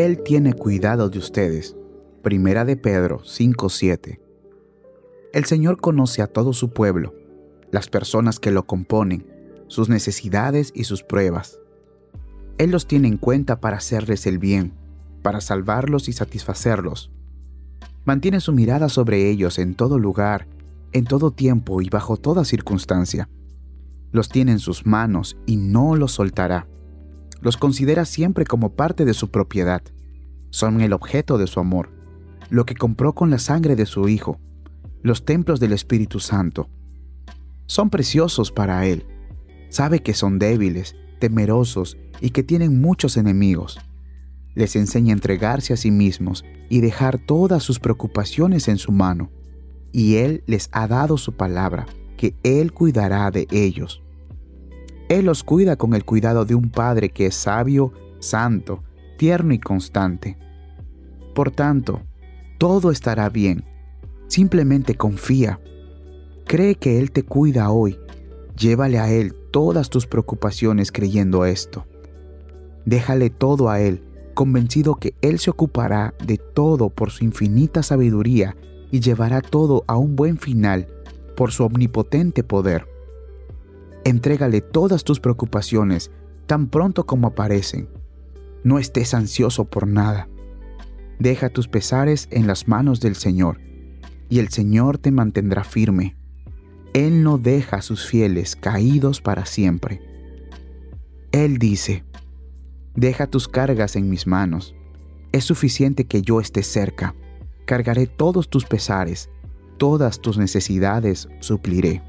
Él tiene cuidado de ustedes. Primera de Pedro 5:7. El Señor conoce a todo su pueblo, las personas que lo componen, sus necesidades y sus pruebas. Él los tiene en cuenta para hacerles el bien, para salvarlos y satisfacerlos. Mantiene su mirada sobre ellos en todo lugar, en todo tiempo y bajo toda circunstancia. Los tiene en sus manos y no los soltará. Los considera siempre como parte de su propiedad. Son el objeto de su amor, lo que compró con la sangre de su Hijo, los templos del Espíritu Santo. Son preciosos para Él. Sabe que son débiles, temerosos y que tienen muchos enemigos. Les enseña a entregarse a sí mismos y dejar todas sus preocupaciones en su mano. Y Él les ha dado su palabra, que Él cuidará de ellos. Él los cuida con el cuidado de un Padre que es sabio, santo, tierno y constante. Por tanto, todo estará bien. Simplemente confía. Cree que Él te cuida hoy. Llévale a Él todas tus preocupaciones creyendo esto. Déjale todo a Él convencido que Él se ocupará de todo por su infinita sabiduría y llevará todo a un buen final por su omnipotente poder. Entrégale todas tus preocupaciones tan pronto como aparecen. No estés ansioso por nada. Deja tus pesares en las manos del Señor, y el Señor te mantendrá firme. Él no deja a sus fieles caídos para siempre. Él dice, Deja tus cargas en mis manos. Es suficiente que yo esté cerca. Cargaré todos tus pesares, todas tus necesidades supliré.